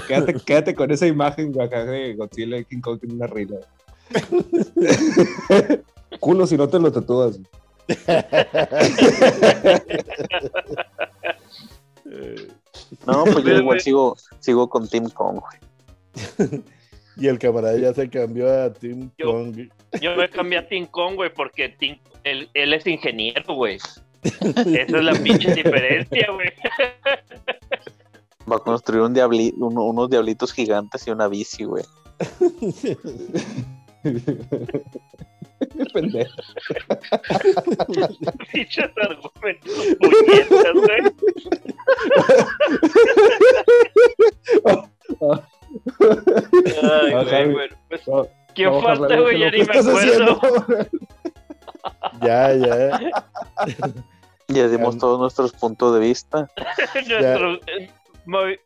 quédate, quédate con esa imagen güey, acá de Godzilla y King Kong en una regla. Culo si no te lo tatúas. No, pues yo igual sigo, sigo con Team Kong, güey. Y el camarada ya se cambió a Team Yo- Kong. Yo me cambié a Tim Kong, güey, porque Tim- él, él es ingeniero, güey. Esa es la pinche diferencia, güey. Va a construir un diabli- uno- unos diablitos gigantes y una bici, güey. Pendejo. Pinches argumentos puñetas, güey. Ay, güey, güey. bueno, pues, No, ¿Quién no, falta, güey? Ya ¿qué ni me acuerdo. Ya, ya. Ya dimos todos nuestros puntos de vista. nuestros, eh,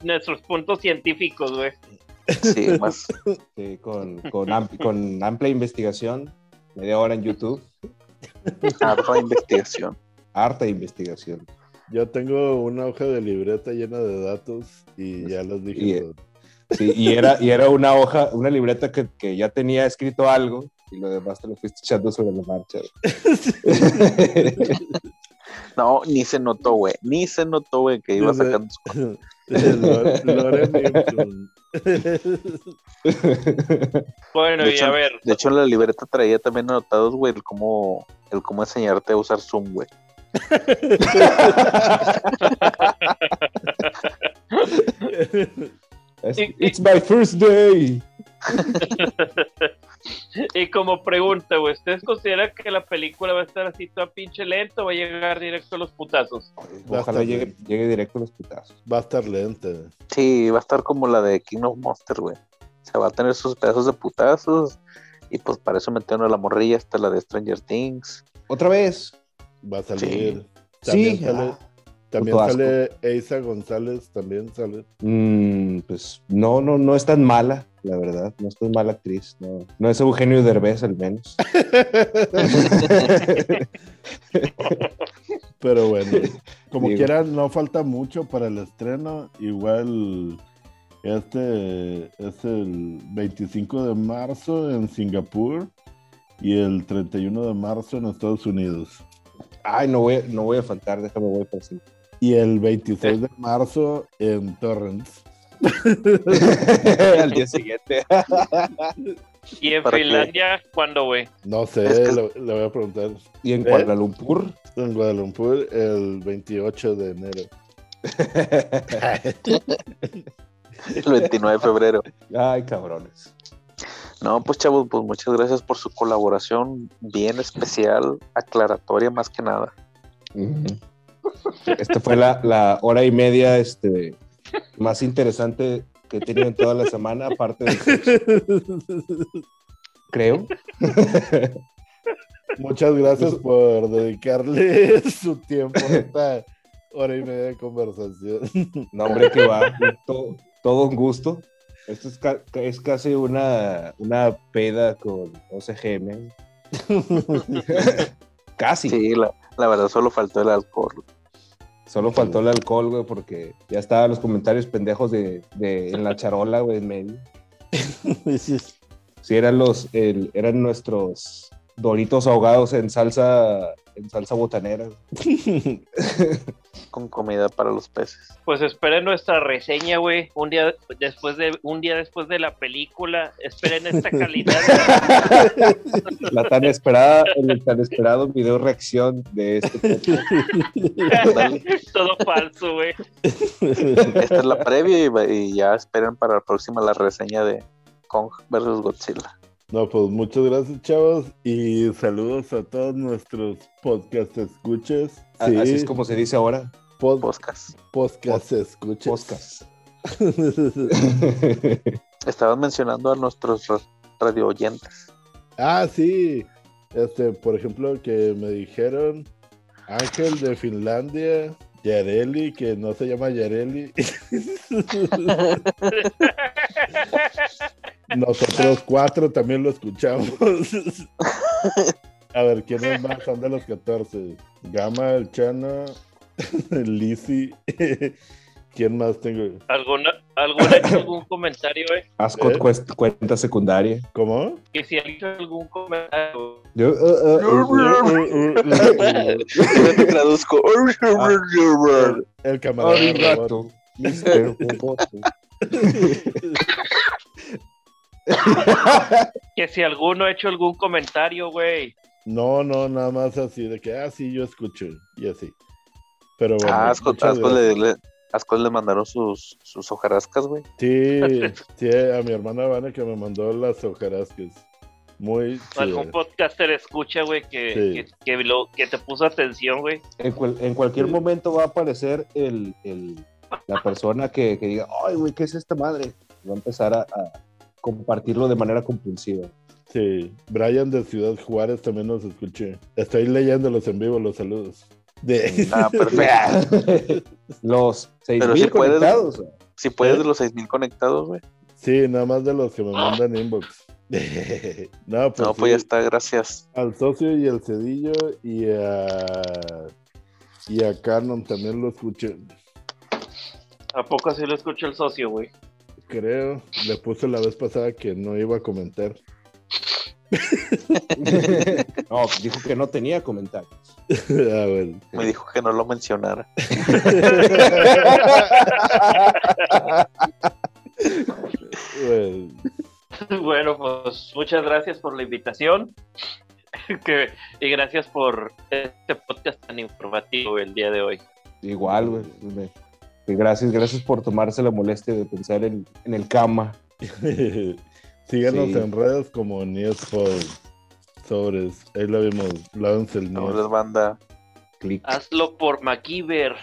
nuestros puntos científicos, güey. Sí, más. Sí, con, con, amp- con amplia investigación, media hora en YouTube, Harta investigación. harta investigación. Yo tengo una hoja de libreta llena de datos y ya los dije. Y-. Sí, y era, y era una hoja, una libreta que, que ya tenía escrito algo y lo demás te lo fuiste echando sobre la marcha. No, ni se notó, güey. Ni se notó, güey, que iba Desde- sacando Bueno, De y hecho, a ver, De hecho, en la libreta traía también anotados, güey, el cómo, el cómo enseñarte a usar Zoom, güey. It's my first day. y como pregunta, güey, ¿ustedes consideran que la película va a estar así toda pinche lento o va a llegar directo a los putazos? Va a Ojalá estar llegue, directo a los putazos. Va a estar lenta. Sí, va a estar como la de King of Monsters, güey. O sea, va a tener sus pedazos de putazos. Y pues para eso metieron a la morrilla hasta la de Stranger Things. Otra vez. Va a salir. Sí. También sale, ah, también sale Eisa González, también sale. Mm, pues no, no, no es tan mala, la verdad. No es tan mala actriz. No, no es Eugenio Derbez, al menos. Pero bueno, como Digo. quiera, no falta mucho para el estreno. Igual este es el 25 de marzo en Singapur y el 31 de marzo en Estados Unidos. Ay, no voy, no voy a faltar, déjame voy para sí. Y el 26 de marzo en Torrents. Al día siguiente. Y en ¿Para qué? Finlandia, ¿cuándo, güey? No sé, Es que- lo- le voy a preguntar. y en ¿Eh? Kuala Lumpur. En Guadalupe el 28 de enero. El 29 de febrero. Ay, cabrones. No, pues chavos, pues muchas gracias por su colaboración bien especial, aclaratoria más que nada. Esta fue la, la hora y media este, más interesante que he tenido en toda la semana, aparte de sexo, creo. Muchas gracias por dedicarle su tiempo a esta hora y media de conversación. No, hombre, que va. to- todo un gusto. Esto es, ca- es casi una, una peda con OCGM. casi. Sí, la, la verdad solo faltó el alcohol. Solo faltó el alcohol, güey, porque ya estaban los comentarios pendejos de, de en la charola, güey, en medio. Sí, eran los, el- eran nuestros doritos ahogados en salsa, en salsa botanera. Con comida para los peces. Pues esperen nuestra reseña, güey. Un día después de un día después de la película, esperen esta calidad. La tan esperada, el tan esperado video reacción de este. Todo falso, güey. Esta es la previa y, ya esperen para la próxima la reseña de Kong vs Godzilla. No, pues muchas gracias, chavos, y saludos a todos nuestros podcast escuches. Sí, Así es como se dice ahora. Pod- Podcast. podcast. Podcast. Estabas mencionando a nuestros ra- radio oyentes. ah, sí. Este, por ejemplo, que me dijeron Ángel de Finlandia, Yareli, que no se llama Yareli. Nosotros cuatro también lo escuchamos. A ver, ¿quiénes más son de los 14? Gama, el Chano, Lizzy. ¿Quién más tengo? ¿Alguna, ¿Alguna ha hecho algún comentario, güey? Ascot ¿Eh? cuest- cuenta secundaria. ¿Cómo? Que si alguien ha hecho algún comentario. Yo, uh, uh, uh, Yo te traduzco. El. Roboto. Que si alguno ha hecho algún comentario, güey. No, no, nada más así de que, ah, sí, yo escucho. Y así. Pero bueno. Ah, Ascot, Ascot le, le- Ascot le mandaron sus, sus hojarascas, güey. Sí, sí, a mi hermana Vane que me mandó las hojarascas. Muy Algún podcaster escucha, güey, que, Sí. que, que lo, que te puso atención, güey. En, cual- en cualquier momento va a aparecer el, el- la persona que, que diga, ay, güey, ¿qué es esta madre? Va a empezar a, a compartirlo de manera compulsiva. Sí, Brian de Ciudad Juárez también nos escuché. Estoy leyéndolos en vivo, los saludos. De... Ah, perfecto. Los Pero 6.000 si conectados. Si puedes ¿Eh? de los 6000 conectados, güey. Sí, nada más de los que me mandan inbox. no, pues, No, pues ya sí, está, gracias. al socio y al cedillo y a y a Canon también lo escuché. ¿A poco así lo escucha el socio, güey? Creo, le puse la vez pasada que no iba a comentar. no, dijo que no tenía comentarios. ah, bueno. Me dijo que no lo mencionara. Bueno, Bueno, pues muchas gracias por la invitación. Que- y gracias por este podcast tan informativo el día de hoy. Igual, güey. Gracias, gracias por tomarse la molestia de pensar en, en el cama. Síganos Sí. en redes como Niespod Sobres. Ahí lo vimos. Lávense el No Nies. les banda. Clic. Hazlo por MacGyver.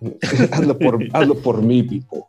hazlo, por, hazlo por mí, Pipo.